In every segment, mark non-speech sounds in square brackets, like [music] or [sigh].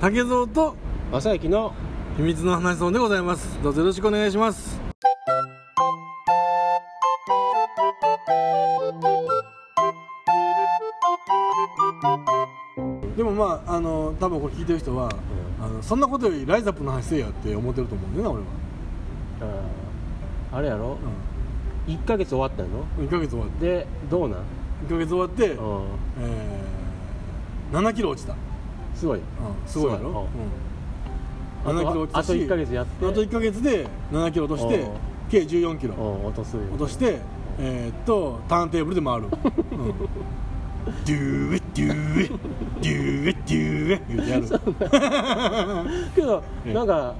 竹蔵と正行の秘密の話そうでございます。どうぞよろしくお願いします。でもまああの多分これ聞いてる人は、あのそんなことよりライズアップの話せえやって思ってると思うんだよな俺は、あれやろ、う1ヶ月終わったんやろん、1ヶ月終わってでどうなん、1ヶ月終わって、うん、えー、7キロ落ちた、すごい。うん、すごいやろ、うん、7キロ落ちたし。あと1ヶ月やって。あと1ヶ月で7キロ落としてうん。計14キロ。うん落とす。落としてえーっとターンテーブルで回る、うん、デューエデューエデューエデューエ言うてやる。けど [laughs] ええ。なんか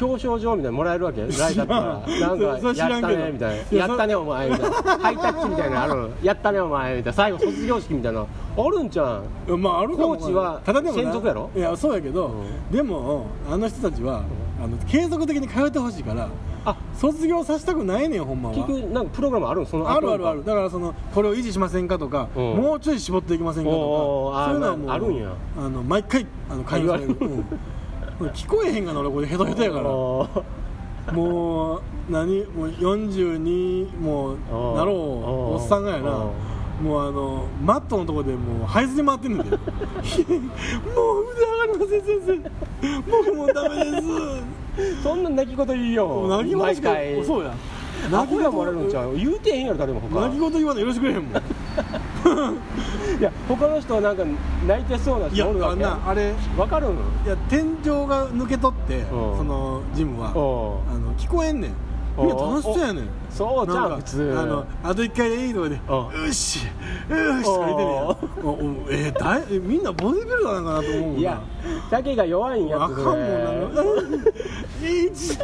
表彰状みたいなのもらえるわけ？[laughs] ライダーからなんからやったねみたいな。やったねお前みたいな。ハイタッチみたいなのあるやったねお前みたいな。最後卒業式みたいな。あるんちゃうん？まああるコーチはただでもな専属やろ？いやそうやけど、うでもあの人たちは、あの継続的に通ってほしいからあ。卒業させたくないねんほんまは。結局なんかプログラムあるん？その後あるあるある。だからそのこれを維持しませんかとか、うん。もうちょい絞っていきませんかとかそういうのはもうなあるんや。あの毎回あの会話される、うん聞こえへんがな俺これヘトヘトやから。もあう何？もう42もうなろうおっさんがやな。あもうあのマットのとこでもう這いずり回ってんねんで。[laughs] もう腕上がりません先生。僕もうダメです。ーそんな泣き言言う。よ泣き言しかそうや。泣き言もらえるんちゃう？言うてへんやろ誰も他。泣き言言わないよろしくれへんもんいや他の人はなんか泣いてそうないや人おるわけ？あんなあれわかるの？いや天井が抜け取ってうん。そのジムはおあの聞こえんねん。みん。な楽しそうやねん。そうじゃなんかん普通。あのあと1回でいいとかでうしよしとか言ってん。ねん。やおおえーだいえみんなボディビルダーなんかなと思うもんな。いや竹が弱いんやあかんもんな。いじ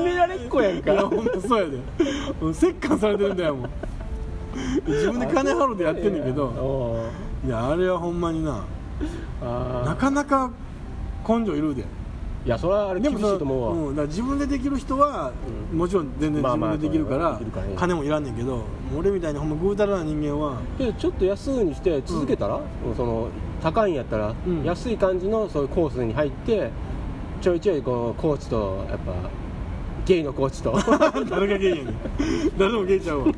められっ子やんいやかほんとそうやで。もう折檻されてるんだよもう自分で金払うてやってんねんけどおいやあれはほんまになあなかなか根性いるで。いやそれはあれ厳しいと思うわ、うん、だ自分でできる人は、うん。もちろん全然自分でできるから,、金もいらんねんけど俺みたいにほんまぐうたらな人間はけどちょっと安にして続けたら、その高いんやったら、うん。安い感じのそういうコースに入ってちょいちょいこうコーチとやっぱゲイのコーチと。[laughs] 誰がゲイやねん。誰でもゲイちゃうわ、うん、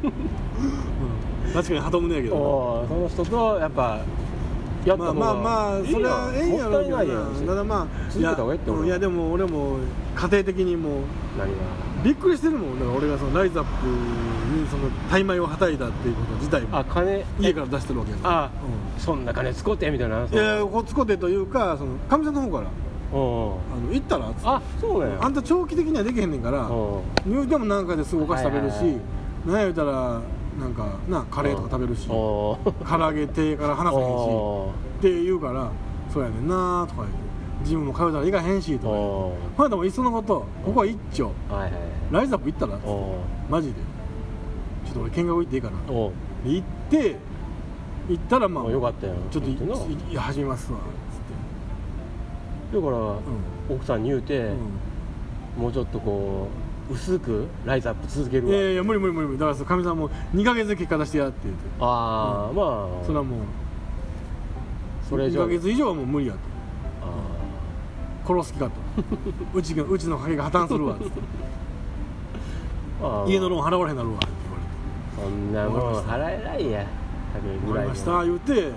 確かに鳩胸やけど。その人とやっぱやったまあまあまあそれはええんやろうけどたいないやなん。ただまあ続けた方がええって思う。いやでも俺も家庭的にもう何が？びっくりしてるもん。だから俺がそのライズアップにその大米をはたいたっていうこと自体も。あ金家から出してるわけやから。あ、そんな金使ってみたいなうんいやいやこってというかそのかみさんの方から。うんう。んあの行ったらっつってあそうや。あんた長期的にはできへんねんから。うん言う。てもなんかですぐお菓子食べるし、はいはいはい。なんや言うたらなんかなカレーとか食べるし。唐揚げ手から離さへんし。おって言うからそうやねんなとか言って。ジムも通うたら行かへんしとか言って。おまあでもいっそのことここは一丁。ーはいはい。ライズアップ行ったらおマジで。ちょっと俺見学行っていいかな。行って行ったらまああよかったよちょっとい始めますわつっだから、奥さんに言うて、て、うん。もうちょっとこう薄くライズアップ続けるわ。いやいや無理無理無理無理。だからかみさんも2ヶ月で結果出してやって言って。ああ、うん。まあ。それはもう2それ以上。ヶ月以上はもう無理やと。あ殺す気かと。[laughs] うちがうちの家計が破綻するわっつって。家のローン払われへんなるわってそんなもん払えないや。言われて「わかりました」も言うて。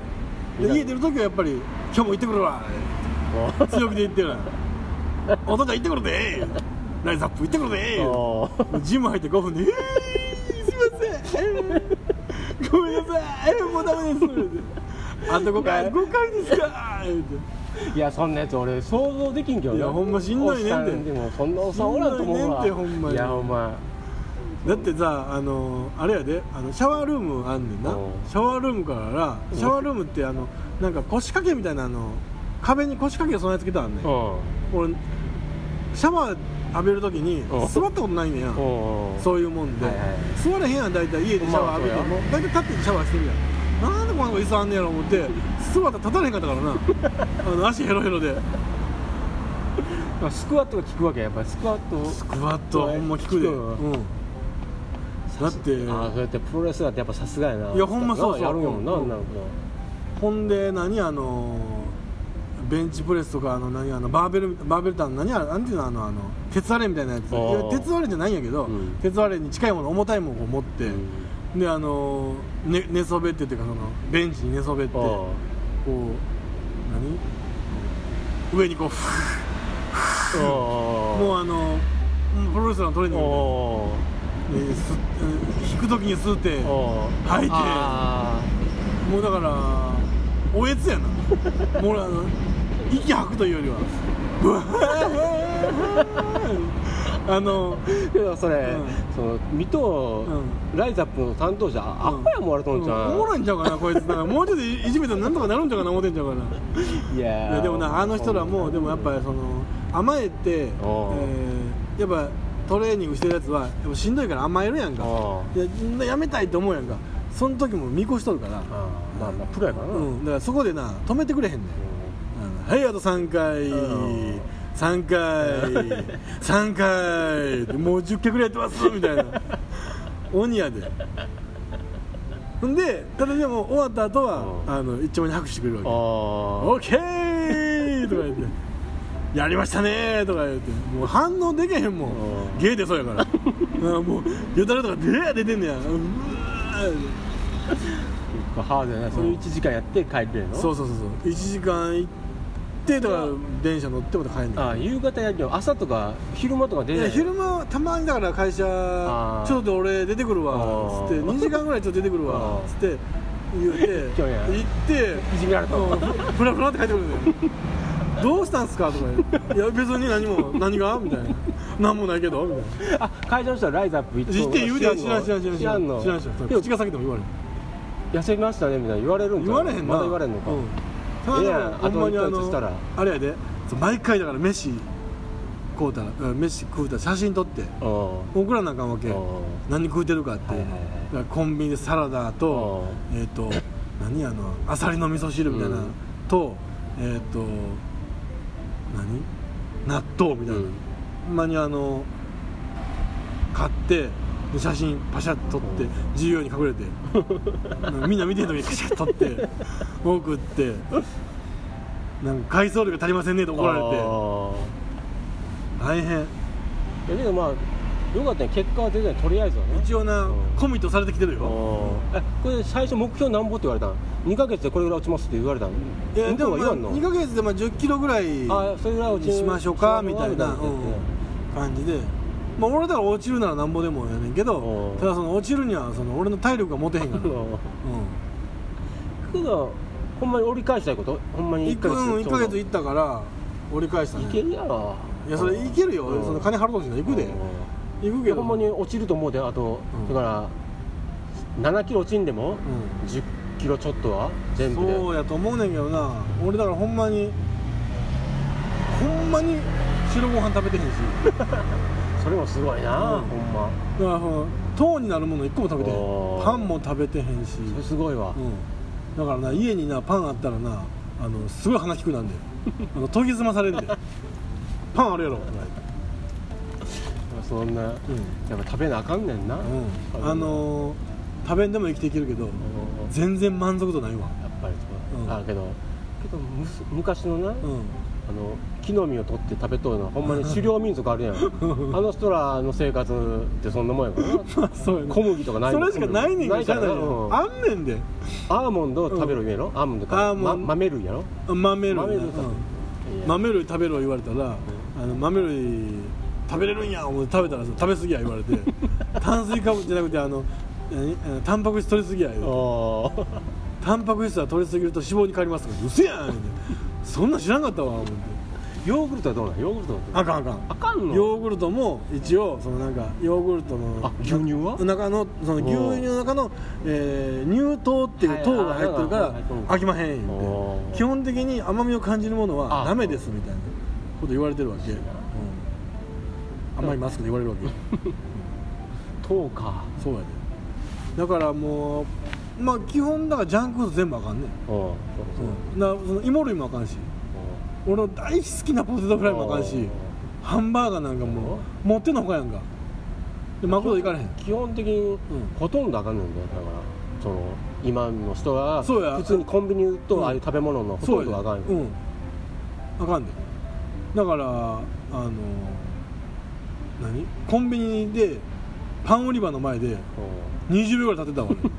で家出る時はやっぱり「今日も行ってくるわ」強気で言ってる。[laughs] お父ちゃん行ってくるでライズアップ行ってくるでおー。ジム入って5分で「えー、すいません、えー。ごめんなさい、えーもうダメです」あと5回5回ですか」いやそんなやつ俺想像できんけどな。いやほんましんどいねんて。でもそんなおっさんおらんと思うわ。しんどいねんてほんまに。いやほんまだってさあのあれやであのシャワールームあんねんな。うん。シャワールームからシャワールームってあのなんか腰掛けみたいなあの壁に腰掛け備え付けてあんねん。う俺シャワー浴びるときにうん。座ったことないねんや。そういうもんで、はいはい座れへんやん大体。家でシャワー浴びても。大体立ってシャワーしてるやん。なんでこんな椅子あんねやろ思って座ったら立たれへんかったからな。[laughs] あの足ヘロヘロで。まあスクワットが効くわけや。っぱりスクワット。スクワットはほんま効くで、うん、だってああそうやってプロレスラーってやっぱさすがやな。いやほんまそうそうやるもんな、うん。なんか。ほんで何あのベンチプレスとかあの何あのバーベルバーベルってあの何あれなんていうのあのあの鉄割れみたいなやつ。鉄割れじゃないんやけど、うん。鉄割れに近いもの重たいものを持って、であのね寝そべってっていうかそのベンチに寝そべってあこう何？上にこうふあもうあのうんプロレスラーのトレーニングで、引く時に吸うて吐いて。あもうだからおえつやな。もう俺あの息吐くというよりは。ブワーあのーけどそれ、うん。その水戸、ライザップの担当者、アホやもわれとんじゃん、おもろいんちゃうかなこいつな。もうちょっといじめたらなんとかなるんちゃうかな。思ってんちゃうかないやでもなあの人らもでもやっぱりその甘えて、えーやっぱトレーニングしてるやつはやっぱしんどいから甘えるやんか。ややめたいって思うやんか。その時も見越しとるから、あ。まあまあプロやからな、うん、だからそこでな止めてくれへんねんはいあと3回。うん。3回。[laughs] 3回。もう10回ぐらいやってますみたいな。鬼やでほんでただでも終わった後はうん。あの一丁前に拍手してくれるわけ。あオッケーとか言って。やりましたねーとか言って。もう反応できへんもん。うん。ゲーでそうやから。[laughs] うんもうよだれとかでー出てんねや。うわーあハードやな。それ1時間やって帰ってるの？そうそうそうそう。1時間行ってとか電車乗ってまた帰んねんあ夕方やるよ朝とか昼間とか出ない？いや昼間はたまにだから会社ちょっと俺出てくるわ。あー。つって2時間ぐらいちょっと出てくるわ。あー。つって言うて行っていじめられた。うんふらふらって帰ってくるんだよどうしたんすか？とか言う。いや別に何も何が？みたいな。何もないけど？みたいな。あ会場の人はライズアップ行言って言うで知らん知らん知らん知らんの。知らん知らんでも口が先でも言われん痩せましたねみたいな。言われるん言われへんな。まだ言われんのか、うんただええやああと一ヶ月したら。のあれやで。毎回だから飯食うたらうん飯食うたら写真撮って。うん送らなあかんわけ。うん何食うてるかって、はいはいコンビニでサラダとえっ、と何あのあさりの味噌汁みたいな、うん。とえっ、と何？納豆みたいな、うんまにあの買ってで写真パシャッと撮ってうん自由に隠れて。う [laughs] んみんな見てる時にカシャッと撮って送って。なんか回送量が足りませんねって怒られて。大変。ていやけどまあよかったね結果は出てないとりあえずはね。一応なうん。コミットされてきてるよ。えこれ最初目標なんぼって言われたん？2ヶ月でこれぐらい落ちますって言われたん？いや向でもまあこうは言わんの？2ヶ月でまあ10キロぐらいあそれぐらい落ちるにしましょうかみたいな、感じで、まあ、俺だから落ちるならなんぼでもやねんけどうん。ただその落ちるにはその俺の体力が持てへんから、[laughs] うん、けどほんまに折り返したいことほんまに1ヶ月ちょうど1ヶ月行ったから折り返したねいけるやろいやそれいけるよ、うんその金払うときの行くで、行くいけどやほんまに落ちると思うであと、うんだから7キロ落ちんでも、う10キロちょっとは全ん、部でそうやと思うねんけどな俺だからほんまにほんまに白ご飯食べてへんしそれもすごいな、うん。ほんま。だからその糖になるもの一個も食べてへん。パンも食べてへんし、それすごいわ、うん、だからな家になパンあったらなあのすごい鼻利くなんで。[laughs] あの研ぎ澄まされんで。パンあるやろ、そんな、やっぱ食べなあかんねんな、うん、あのー食べんでも生きていけるけどうん。全然満足度ないわ。やっぱりそう、うん。あけどけどむす昔のな、うんあの木の実を取って食べとるのはほんまに狩猟民族あるやん。[laughs] あの人らの生活ってそんなもんやから。なまあそうやね小麦とかないそれしかないねんないからな、いようん。あんねんで。アーモンドを食べるやろ、アーモンド。かま、豆類やろ？豆類な豆類うん。食べる豆類食べろ言われたら、あの豆類食べれるんや思って食べたら食べ過ぎや言われて [laughs] 炭水化物じゃなくてあのタンパク質取りすぎや言うて。あタンパク質は取りすぎると脂肪に変わりますから。うせやんそんなん知らんかったわ思って。ヨーグルトはどうなん？ヨーグルトはどうあかんあかん。あかんの？ヨーグルトも一応そのなんかヨーグルトのあ牛乳は？中のその牛乳の中の、えー乳糖っていう糖が入ってるから飽きまへん言基本的に甘みを感じるものはあ。ダメですみたいなこと言われてるわけ、うん、甘いマスクで言われるわけ。[laughs] 糖か。そうやで。だからもうまあ基本だからジャンクフード全部あかんねん、うんそうそううん、だからその芋類もあかんし。俺の大好きなポテトフライもあかんしハンバーガーなんかもう持ってんのほかやんか。でマクド行かれへん。基本的にほとんどあかんねんだよだからその今の人はそうや。普通にコンビニとああいう食べ物のほとんどがあかんよ、うん。あかんで。だからあの何？コンビニでパン売り場の前で20秒ぐらい立ってたわ俺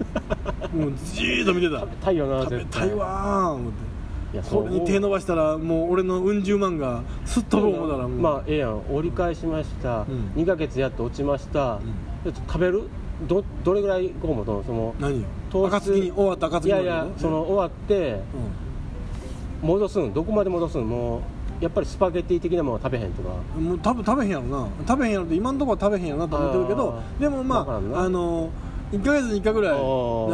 もうじーっと見てた。食べたいよな食べたいわー思って。いやこれに手伸ばしたらもう俺のうん十万がすっ飛ぶ思ったらもう、まあええやん。折り返しました、うん。2ヶ月やって落ちました、ん。ちょっと食べる？どどれぐらいごもとその何糖質暁に終わった暁いにやいやその終わって戻すん？どこまで戻すん？もうやっぱりスパゲッティ的なものは食べへんとか。うん、もう多分食べへんやろな。食べへんやろって今のところは食べへんやろなと思ってるけどあーでもまわからんな。ああの1ヶ月に1回ぐらいなん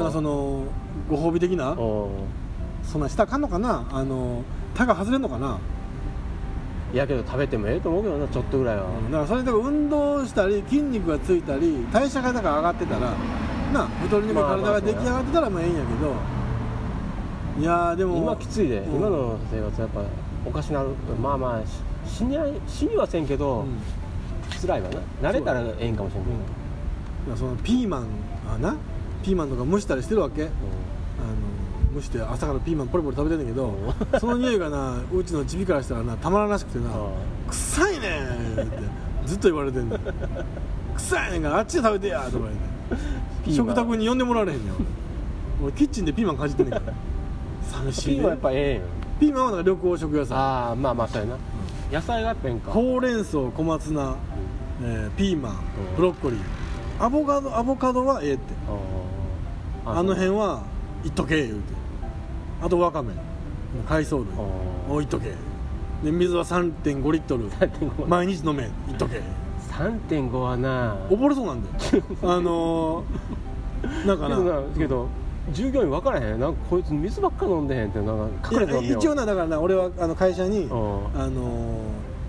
かそのご褒美的なおそんなしたかんのかな？あのタガ外れんのかな？いやけど食べてもええと思うけどなちょっとぐらいは、うんだからそれで運動したり筋肉がついたり代謝がだから上がってたらな太りにくいまあまあ体が出来上がってたらまあええんやけど。いやーでも今きついで、うん。今の生活やっぱおかしなる。まあまあし死には死にはせんけど、うん。辛いわな。慣れたらええんかもしれんけど、いやそのピーマンはなピーマンとか蒸したりしてるわけ。あの蒸して朝からピーマンポリポリ食べてんだけどその匂いがなうちのチビからしたらなたまらなしくてな「臭いねん!」ってずっと言われてんの「臭いねんからあっちで食べてや!」とか言って。食卓に呼んでもらわれへんねん俺俺キッチンでピーマンかじってんねんから。寂しいね。ピーマンやっぱええんよピーマンはなんか緑黄色野菜ああまあまあそうやな、野菜がやっぱええんか。ほうれん草小松菜、えーピーマンブロッコリーアボカドアボカドはええって。あの辺はいっとけ言うて。あとわかめ。海藻類。あおいっとけで水は3.5リットル。3.5毎日飲め。いっとけ3.5はな。溺れそうなんだよ。あのー、なんかな。けどなけど従業員分からへん？なんかこいつ水ばっか飲んでへんってなんか隠れて一応なだからな俺はあの会社に、うん。あのー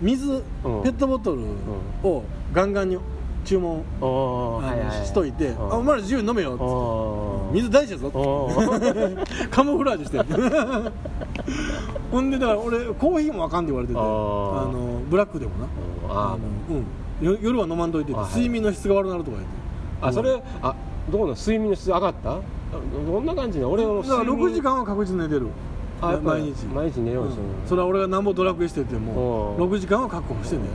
水、うん。ペットボトルをガンガンに注文、しといて、お前ら自由に飲めよっつって。水大事やぞ。[laughs] カモフラージュして。る [laughs] ほんでだから俺コーヒーもあかんって言われててあのブラックでもな。あのうん。よ夜は飲まんといて睡眠の質が悪くなるとか言って。あそれあどうなの？睡眠の質上がった？どんな感じなの？俺のだから睡眠。6時間は確実に寝てる。毎日。毎日寝よううんとするそれは俺がなんぼドラクエしててもうん。6時間は確保してんだよ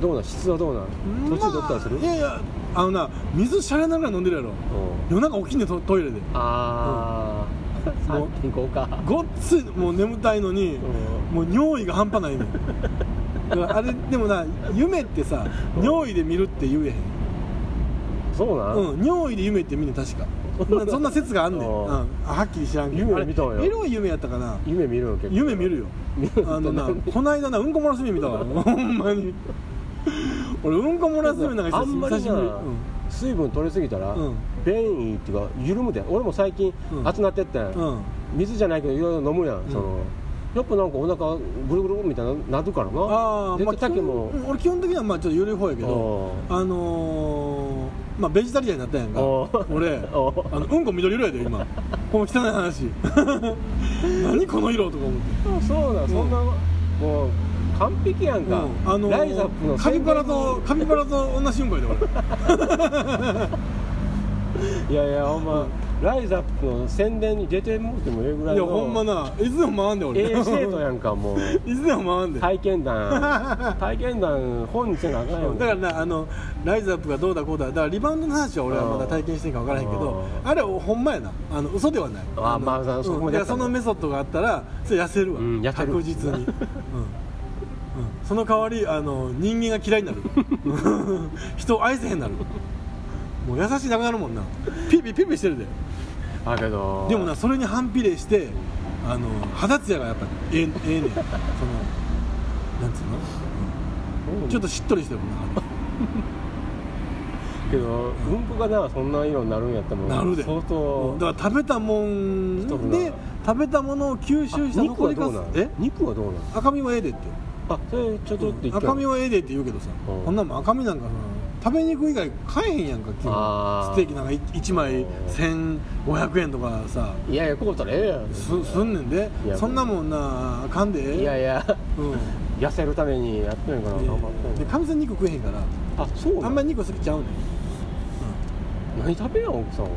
どうなん質はどうなん。途中取ったりする、まあいやいやあのな水シャレながら飲んでるやろ。うん。夜中起きんねんトトイレで。ああ、もう3.5 [laughs] か。ごっついもう眠たいのにうもう尿意が半端ないね [laughs] あれでもな夢ってさうん。尿意で見るって言えへん。そうなん、うん、尿意で夢って見んねん確か。な [laughs] そんな説があんねん、うん、はっきり知らんけど。夢見たわよエロい夢やったかな？夢見るの結構。夢見るよ。あのなこの間なうんこ漏らす夢見たわ。ほんまに [laughs] 俺うんこ漏らす夢なんかあんまり水分取りすぎたら、うん。便意っていうか緩むで。俺も最近、うん。熱なってって水じゃないけどいろいろ飲むやん、その。やっぱなんかお腹ぐるぐるみたいななるからな。ああ絶対竹も、うん俺基本的にはまあちょっと緩い方やけどおあのー、まあベジタリアンになったやんか。お俺 [laughs] おあのうんこ緑色やで今。この汚い話。[laughs] 何この色とか思って。あそうだ、そんなもう完璧やんか、うんあのーライザップのカピバラとカピバラと同じうんこやで俺いやいやほんま、ライザップの宣伝に出てもうてもええぐらいのいやほんまないつでも回んで俺。A 生徒やんかもう。いつでも回ん [laughs] で体験談。[laughs] 体験談本にせなあかんよだからなあのライズアップがどうだこうだ。だからリバウンドの話は俺はまだ体験してんか分からへんけどああれはほんまやな。あの嘘ではない。のあまあうんそこまでやったのだからそのメソッドがあったらそれ痩せるわ、うん痩せる。確実に、[laughs] うん。うん、その代わりあの人間が嫌いになる。人を愛せへんなるもう優しいなくなるもんな。ピピピピしてるで。あけど。でもなそれに反比例してあの肌ツヤがやっぱええええねん。そのなんつうの、うん。ちょっとしっとりしてるもんな。けどうん。こがなそんな色になるんやったらもうなるで。相当だから食べたもんで食べたものを吸収した肉はどうなん？え？肉はどうなん？赤身はええでって。あそれちょっとって赤身はええでって言うけどさ。うん。こんなんもん赤身なんかさ食べ肉以外買えへんやんか基あー。本ステーキなんか1枚1500円とかさ。いやいやこうたらええやん。すすんねんで。そんなもんなあかんで。いやいや。うん。痩せるためにやってんやから頑張ってんでのかみさん肉食えへんから。あそうあんまり肉好きちゃうねん。何食べやん奥さんは。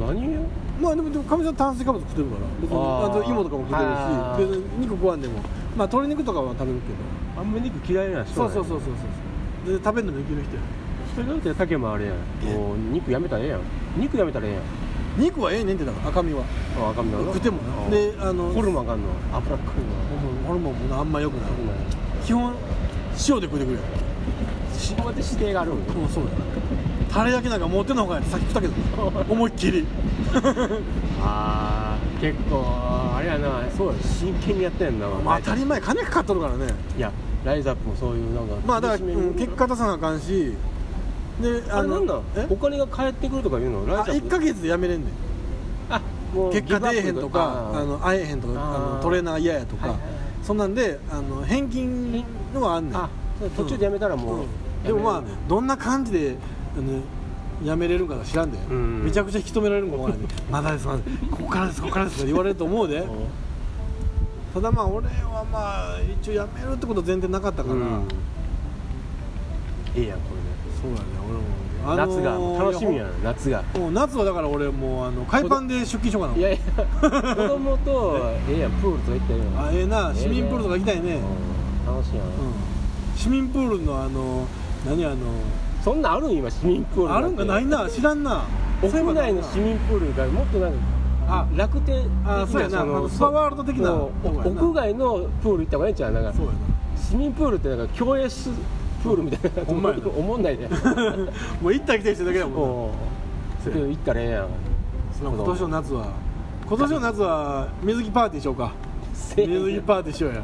な何まあでもでもかみさん炭水化物食ってるから。別にあと芋とかも食ってるし。別に肉食わんでも。まあ鶏肉とかは食べるけあんま肉嫌いな人どそうそうそうそうそう。で食べるのもいける人やそれだって竹もあれやん。もう肉やめたらええやん。肉やめたらええやん。肉はええねんってだから赤身は。あ赤身な。の食ってもな。であのホルモンあかんの。脂っこいの。ホルモンもなあんま良くない。基本塩で食ってくれよ。塩で指定があるんよもうそうだタレ焼きなんか持ってんのほうがやってさっき食ったけど [laughs] 思いっきり。[laughs] ああ結構あれやな。そうや。ね真剣にやってんな。まあ当たり前金かかっとるからね。いやライズアップもそういうなんかまあだから、うん結果出さなあかんしであれなんだ？え？お金が返ってくるとか言うの？ライップ1か月で辞めれんねん。あもう結果出えへんとかあの会えへんとかあのトレーナー嫌やとか、そんなんであの返金のはあんねん。あ途中でやめたらもう、うん。でもまあどんな感じであの辞めれるんか知らんで、ん。めちゃくちゃ引き止められるんかもわからんでまだですまだです。ここからですここからです。って言われると思うで。ただまあ俺はまあ一応辞めるってこと前提なかったから、うん。ええやんこそうやね俺も、れで夏が楽しみやんん夏が。もう夏はだから俺もうあの海パンで出勤しようかな。いやいや子供とええやんプールとか行ったらええやん。あええな市民プールとか行きたいね、うん楽しいやん、うん。市民プールのあの何あのそんなんあるん今市民プールあるんかないな知らんな。屋内の市民プールがもっとなんかあ楽天的あそうやなあのスパワールド的な屋外のプール行った方がいいんちゃうなんか。市民プールってなんか競泳しプールみたいな。ほんまやな。思んないで。な [laughs] もう行ったり来たりしてるだけだもんな。もう。けど行ったらええやん。その今年の夏は今年の夏は水着パーティーしようか。せえ水着パーティーしようや。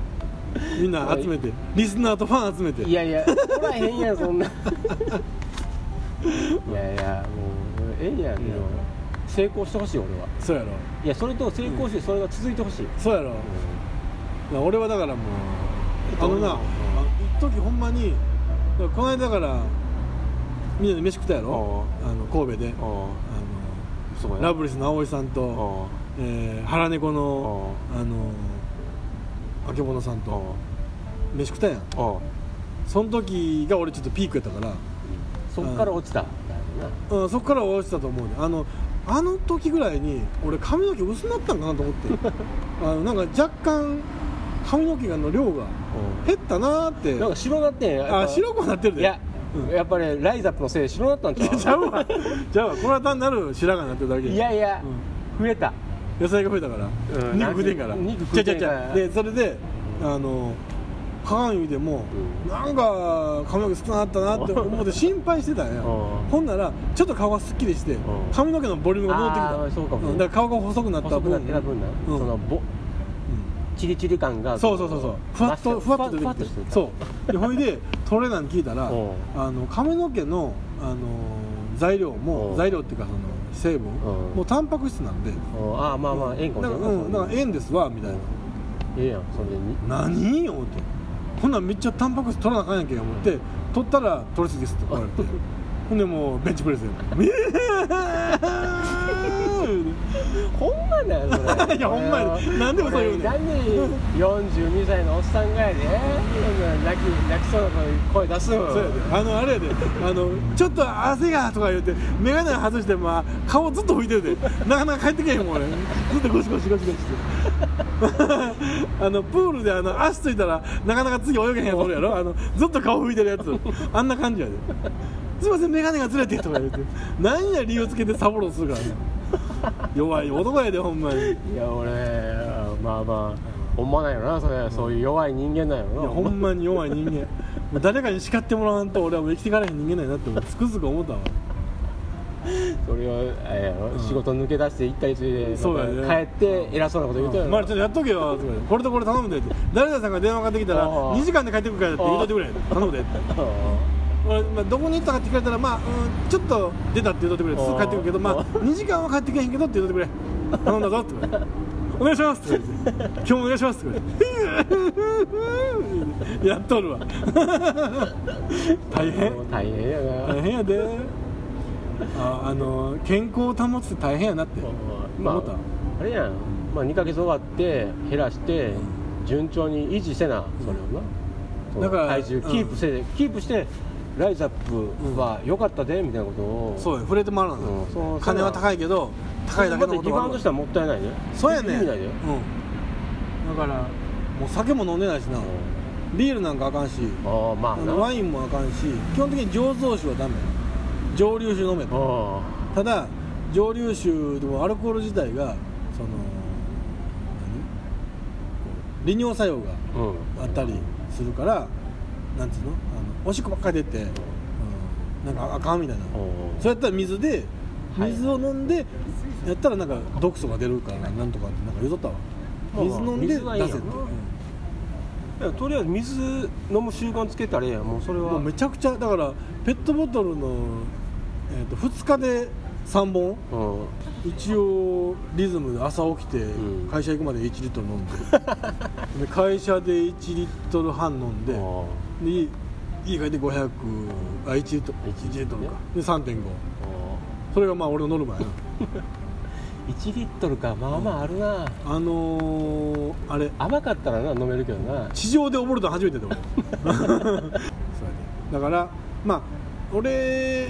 みんな集めて。リスナーとファン集めて。いやいやおらへんやんそんな。[laughs] いやいやもうええやんでも。成功してほしい俺は。そうやろ。いやそれと成功してそれが続いてほしい、そうやろ。いや俺はだからもうあのなあ一時ほんまにこの間だからみんなで飯食ったやろあの神戸で。ああ。のラブリスの葵さんと、あえー、腹猫のあのあけぼのさんあと飯食ったやん。その時が俺ちょっとピークやったから。そっから落ちたうん、そこから落ちたと思うね。あのあの時ぐらいに俺髪の毛薄なったんかなと思って。[laughs] あのなんか若干髪の毛の量が減ったなーって。なんか白なってんや。っぱあ白くなってるで。いや、うん。やっぱりライザップのせいで白なったんちゃう？ちゃうわ。ちゃうわ。これは単なる白髪になってるだけ。いやいや、増えた。野菜が増えたから、うん。肉食うてんから。肉食うてんから。ちゃちゃちゃでそれであの鏡見ても、なんか髪の毛少なかったなって [laughs] 思って心配してたんや、うん。ほんならちょっと顔がすっきりして、髪の毛のボリュームが戻ってきあたーそうかも。ん。だから顔が細くなった細くな分ってた分な、うん。そのぼチリチリ感がそうそうそうそう。ふわっとふわっと出てきて。そう。でほいでトレーナーに聞いたらうん。あの髪の毛のあの材料もうん。材料っていうかその成分うん。もうタンパク質なんで。うん。ああまあまあええんかもしれな。いうんだからええんですわみたいな。ええやんそれでに。何よって。ほんならめっちゃタンパク質取らなあかんやんけ思って取ったら取りすぎですって言われてほんでもうベンチプレスで。[laughs] ほんまだよそれ。[laughs] いやほんまや。なんで嘘言うねん。俺なんで42歳のおっさんがやで。泣き泣きそうな声出すの。そうやで。あのあれやで。あのちょっと汗がとか言って眼鏡外してまあ顔ずっと拭いてるでなかなか帰ってけへんもん俺。ずっとゴシゴシゴシゴシして。[laughs] あのプールであの足ついたらなかなか次泳げへんやつおるやろ。あのずっと顔拭いてるやつ。あんな感じやですいません眼鏡がずれてとか言って。[laughs] 何や理由つけてサボろうとするからね。弱い男やでほんまに。いいや俺まあまあほんまなんやろなそれ、そういう弱い人間なんやろな。やほんまに弱い人間。もう誰かに叱ってもらわんと俺はもう生きていかれへん人間なんやなってつくづく思ったわ。それをあれやろ、仕事抜け出して行ったりついでそうやね。帰って偉そうなこと言うとやろ、まあちょっとやっとけよこれとこれ頼むでって。誰々さんが電話かかってきたらああ。2時間で帰ってくるからって言うといてくれ。頼むでって。俺、まあ、どこに行ったかって聞かれたらまあ、うん、ちょっと出たって言うといてくれすぐ帰ってくるけどまああ2時間は帰ってけへんけどって言うといてくれ。頼んだぞってお願いしますって言われて。今日もお願いし [laughs] ますって言われて。やっとるわ。大変。大変やな、大変やで。ああの健康を保つって大変やなって。ま。あ思った？あれやん、まあ、2ヶ月終わって減らして順調に維持せなそれをな、そのだから体重キープせ、キープしてライザップは良かったでみたいなことを。そうや触れてもらうの、うんそう金は高いけど高いだけのことがあるリバウンドしたらもったいないね。そうやね。意味ないでうん。だからもう酒も飲んでないしな、ビールなんかあかんし。ああまあワインもあかんし。基本的に醸造酒はダメ。蒸留酒飲めと。あただ蒸留酒でもアルコール自体がその利尿作用があうん。あったりするからなんつうの？あのおしっこばっかり出て、うん、なんかあかんみたいな。そうやったら水ではい。水を飲んでやったらなんか毒素が出るからなんとかってなんか言うとったわ。水飲んで出せって、いやとりあえず水飲む習慣つけたらええやん。もうそれは。めちゃくちゃだからペットボトルの、えー、と2日で3本。うん。一応リズムで朝起きてうん。会社行くまで1リットル飲んで。[laughs] で会社で1リットル半飲んで。あで家家帰って500あ1リットル1 1リットルかね。で3.5あそれがまあ俺のノルマやな。[laughs] 1リットルか。まあまああるな。あのー、あれ。甘かったらな飲めるけどな。地上で溺れたの初めてだ俺 [laughs] そうやで。だからまあ俺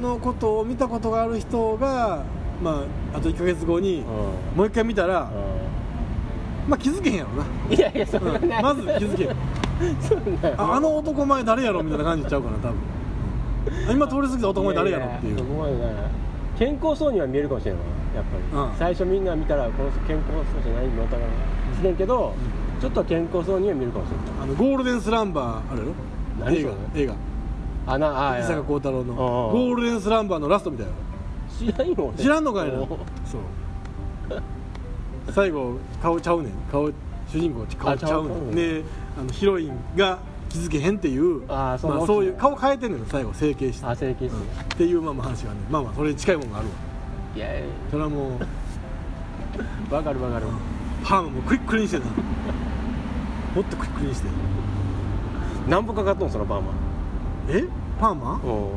のことを見たことがある人がまああと1か月後にうもう一回見たらんまあ気づけへんやろな、いやいやそれはうん。ない。まず気づけへ [laughs] んああの男前誰やろみたいな感じちゃうかな多分。あ今通り過ぎた男前誰やろっていう。ややそこまでない。健康そうには見えるかもしれないやっぱり、うん。最初みんな見たらこの人健康そうじゃないのだからしれんけど、ちょっと健康そうには見えるかもしれないあのゴールデンスランバーあれやろ？映画。映画。あなあ伊坂幸太郎の。うんゴールデンスランバーのラストみたいな。知らんよ知らんのかいな。おそう最後顔ちゃうねん。顔主人公顔ちゃうねん。であのヒロインが気づけへんっていうあーそのまあ、そういう顔変えてんねん最後整形して、あ整形して。うんっていうまあまあ話がね。まあまあそれに近いものがあるわ。いやいそれはもうや [laughs] わかるわかる。パーマもクリックリにしてな。もっとクリックリにして。何歩かかっとんそのパーマえ？パーマお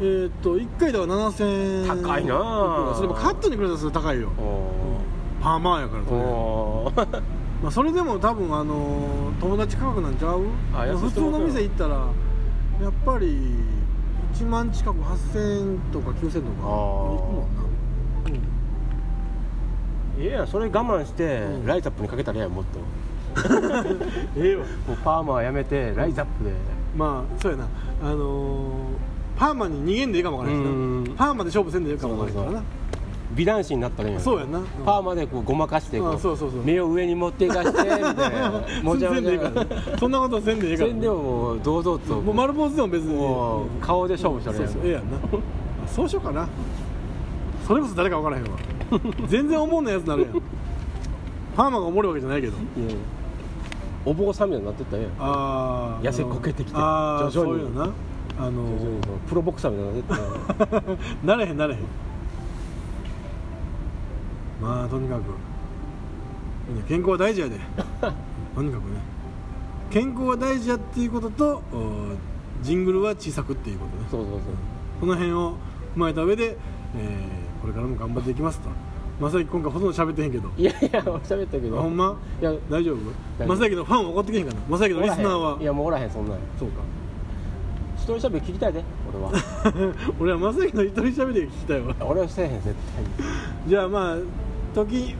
えーっと1回では7000円高いなあ。それもカットにくれたらそれ高いよ。おパーマやからそれお [laughs] まあ、それでも多分あのー友達価格なんちゃう？あ安い普通の店行ったらやっぱり1万近く8000円とか9000とかいくもんな、いやそれ我慢して、うん。ライザップにかけたらええやんもっと。[laughs] ええわ。もうパーマはやめてライザップで。まあそうやな。あのーパーマに逃げんでいいかもわからないしうん。なパーマで勝負せんでいいかもわからないからな美男子になったらええやんそうやな、うん。パーマでこうごまかしてこうそうそう目を上に持っていかしてみたいなもちゃもそんなことせんでいいから。ね、せんでももう堂々と。もう丸坊主でも別に。顔で勝負したらええやんな。あそうしようかな。それこそ誰か分からへんわ。[laughs] 全然思んないやつになるやん。パーマがおもろいわけじゃないけど。お坊さんみたいになってったらええやん。ああ痩せこけてきてああ徐々に。そういうのな。あのプロボクサーみたいになってった [laughs] なれへんなれへんまあとにかく。健康は大事やで。[laughs] とにかくね。健康は大事やっていうこととおジングルは小さくっていうことね。えそうそうそう。この辺を踏まえた上で、えーこれからも頑張っていきますと。まさき今回ほとんど喋ってへんけど。いやいや喋ったけど。あほんま？いや大丈夫？大丈夫。まさきのファンは怒ってけへんかな？まさきのリスナーは。いやもうおらへんそんなん。そうか。一人喋り聞きたいで俺は。[laughs] 俺はまさきの一人喋りが聞きたいわ。俺はせえへん絶対に。じゃあまあ時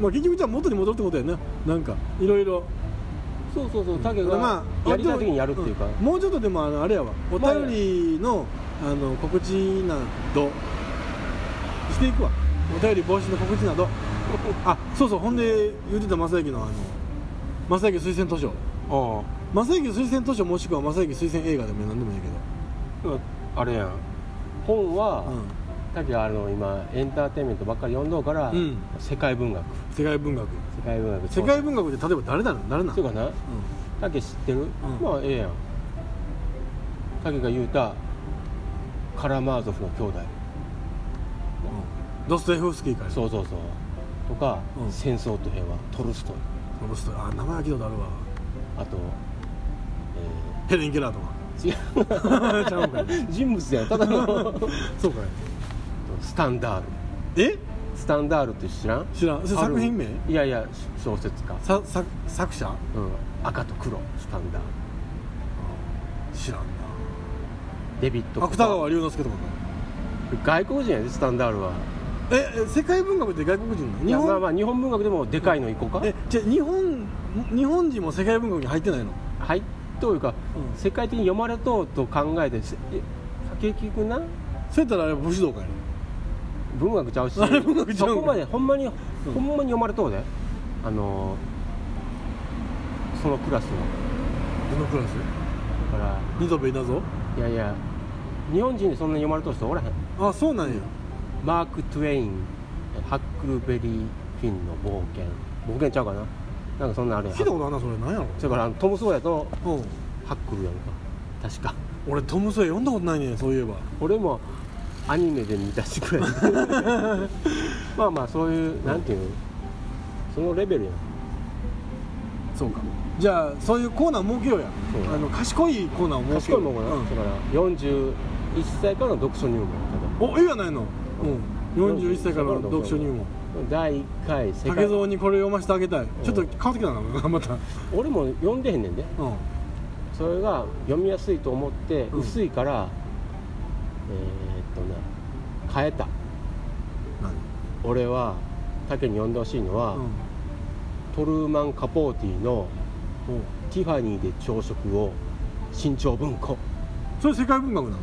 まあ結局じゃあ元に戻るってことやななんかいろいろそうそうそう竹まがあやりたい時にやるっていうか、ん。もうちょっとでもあのあれやわ。お便りのあの告知など。していくわ。お便り防止の告知など。[laughs] あそうそうほんで言ってた正行のあの正行推薦図書。あ正行推薦図書もしくは正行推薦映画でも何でもいいけああれやん。本は、ど、うん、竹があの今エンターテインメントばっかり読んどうから、うん。世界文学。世界文学。世界文学。世界文学って例えば誰なの誰なのそうかな？竹知ってる、まあええやん。竹が言うたカラマーゾフの兄弟。うん。ドストエフスキーからそうそうそう。とか、うん。戦争と平和。トルストイ。ドストあ名前は聞いたことあるわ。あと、ヘレン・ケラーとか。えー、違う [laughs] [laughs] 人物やん。ただの。[laughs] そうかいスタンダール。え？スタンダールって知らん？知らん。それ作品名？いやいや小説家、ささ作者？うん、赤と黒。スタンダール。知らんな。デビッド芥川龍之介とか外国人やでスタンダールは。ええ世界文学って外国人なの？いやまあまあ日本文学でもでかいの行こうか、えじゃあ日本日本人も世界文学に入ってないの？はいというか、うん。世界的に読まれとうと考えてせえ結局な。そうやったらあれ武士道かいな文学ちゃうしそこまでほんまに、ん。ほんまに読まれとうで。あのーそのクラスはどのクラス？だから二度目稲造？いやいや日本人でそんなに読まれとう人おらへん。あそうなんや。マーク・トゥエインハックルベリー・フィンの冒険。冒険ちゃうかな？なんかそんなんあれ聞いたことあんなそれ。何やろ？それからトム・ソーヤとうん。ハックルやんか。確か。俺トム・ソーヤ読んだことないねそういえば。俺もアニメで見たしくらい [laughs] まあまあそういうなんていうの？そのレベルやん。そうか。じゃあそういうコーナー設けようや。そう。あの賢いコーナーを設けよう。賢いもんかな、うん。だから41歳からの読書入門おいいやないの。うん。41歳からの読書入門。第1回世竹蔵にこれ読ませてあげたい。ちょっと変わってきたな。[laughs] また。うん俺も読んでへんねんで。それが読みやすいと思ってうん。薄いから、えとね変えた。何？俺は竹に読んでほしいのは、うん。トルーマン・カポーティのおう「ティファニーで朝食を新潮文庫。それ世界文学なの？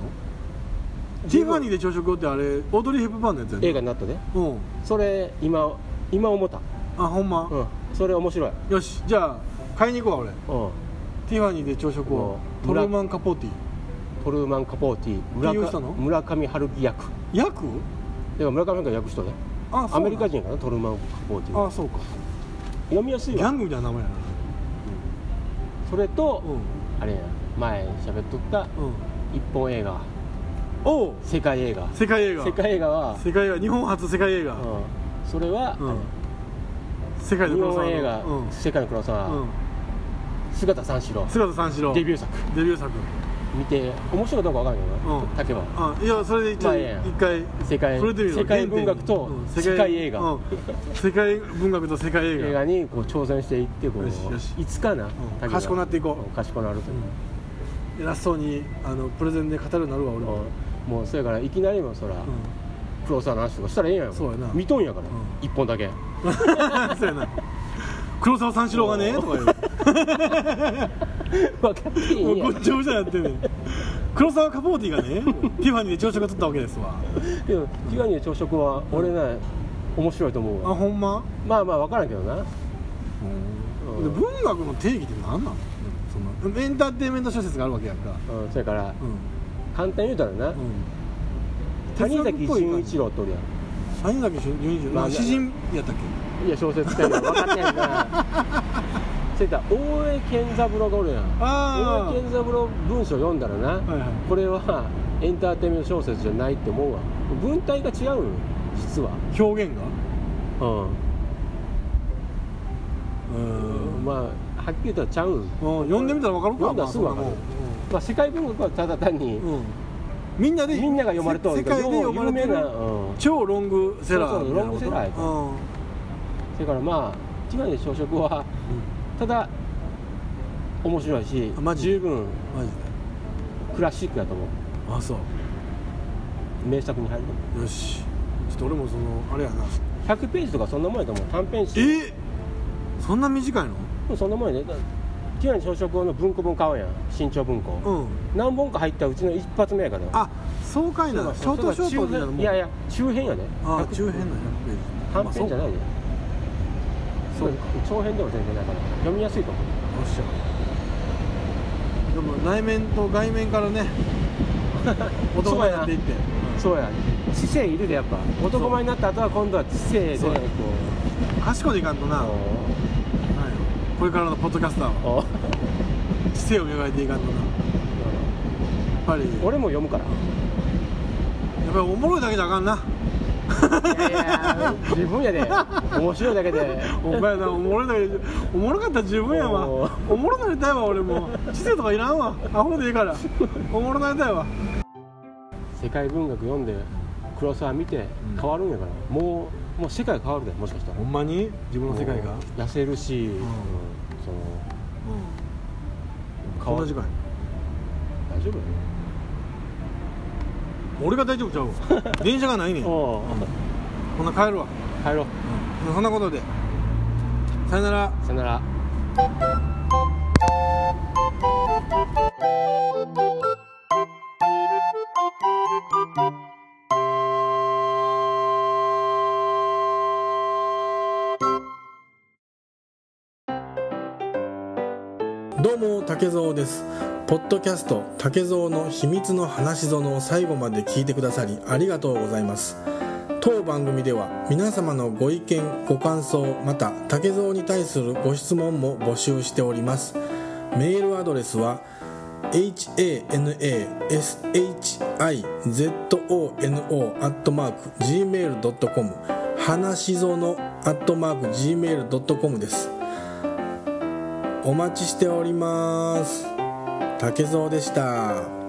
ティファニーで朝食をってあれオードリー・ヘップバーンのやつや」ね。映画になったで。う。んそれ今今思った。あほんま、うん。それ面白い。よしじゃあ買いに行こうわ俺。うん。ティファニーで朝食を。うん。トルーマン・カポーティトルーマン・カポーティ村上春樹役。役？だから村上春樹が役人であアメリカ人かな？トルーマン・カポーティあそうか。読みやすいわ。ギャングみたいな名前やそれと、なあれや前喋っとったうん。うん一本映画。おう。世界映画。世界映画。世界映画は、世界映画日本初世界映画、うん、それは、うん。世界の日黒沢の。本映画、うん。世界の黒沢、うん。姿三四郎。姿三四郎。デビュー作。デビュー作見て面白いかどうかわかんないけどうん。な竹はあいやそれで一応まあ一回世界世界文学とうん世界映画。うん。世界文学と世界映画。映画にこう挑戦していってこういつかな、竹が。賢なっていこう。ん賢なると、う。ん。偉そうにあのプレゼンで語るなるわ俺も、うん。もうそれからいきなりもそら、う黒沢の話とかしたらええやん。そうやな。見とんやから、うん。一本だけ。ん、[laughs] そうやな。黒沢三四郎がねとか言う [laughs] 分かっていいん。やごっちゃごちゃやってんねん。黒沢カポーティがねティファニーで朝食が取ったわけですわ。でもティファニーの朝食は俺ね、面白いと思うあわほんま、まあまあ分からんけどな。で文学の定義って何なのそのエンターテインメント小説があるわけやんか。うんそれからうん。簡単に言うたらな、うん。谷崎潤一郎とおるや谷崎潤一郎、まあまあ、詩人やったっけ？んいや小説家や分かってんな [laughs] それから大江健三郎がおるやん。あ大江健三郎文章読んだらな、はいはい。これはエンターテインメント小説じゃないって思うわ。文体が違う実は。表現が？うん。うん。まあはっきり言ったらちゃうん。うん読んでみたら分かるか。読んだらすぐ分かる。まあまあ、世界文学はただ単に、うん。みんなでみんなが読まれとる世界で読まれてる有名な、うん、超ロングセラーそうそうロングセラーやからうん。それからまあティファニーの朝食はただ面白いしあマジ？十分マジクラシックだと思う。であそう。名作に入るよし。ちょっと俺もそのあれやな。100ページとかそんなもんやと思う。短編集え？そんな短いの？そんなもんやねだティファニーの朝食の文庫本買うやん。新潮文庫、うん。何本か入ったうちの一発目やから。あそうかいな。ショートショートみたいなもん。いやいや中編やで。あ100中編の100ページ。短編じゃないで。そう。か長編でも全然ないから。読みやすいと思う。よっしゃ。でも内面と外面からね [laughs] 男前になっていって。そうや。知性いるでやっぱ。男前になった後は今度は知性でこそう。や賢いでいかんとうななんやこれからのポッドキャスターは。知性を磨いていかんとな。やっぱり。俺も読むから。やっぱりおもろいだけじゃあかんな。いやいや自分やで面白いだけで。お前なおもろいだけでおもろかったら十分やわ。おおもろなりたいわ俺も。知性とかいらんわ。アホでいいから。おもろなりたいわ。世界文学読んで黒沢見てうん。変わるんやから、もうもう世界変わるでもしかしたら。ほんまに？自分の世界が？痩せるし、うん。そのうん。変わる。時間？丈夫俺が大丈夫ちゃうわ。[laughs] 電車がないねん。ほおんな帰るわ、帰ろう。うん、そんなことで。さよなら。さよなら。どうも竹蔵です。ポッドキャスト竹蔵の秘密の話園を最後まで聞いてくださりありがとうございます当番組では皆様のご意見ご感想また竹蔵に対するご質問も募集しております。メールアドレスは hanashi.zono.gmail.com 話しぞの .gmail.com です。お待ちしております。竹蔵でした。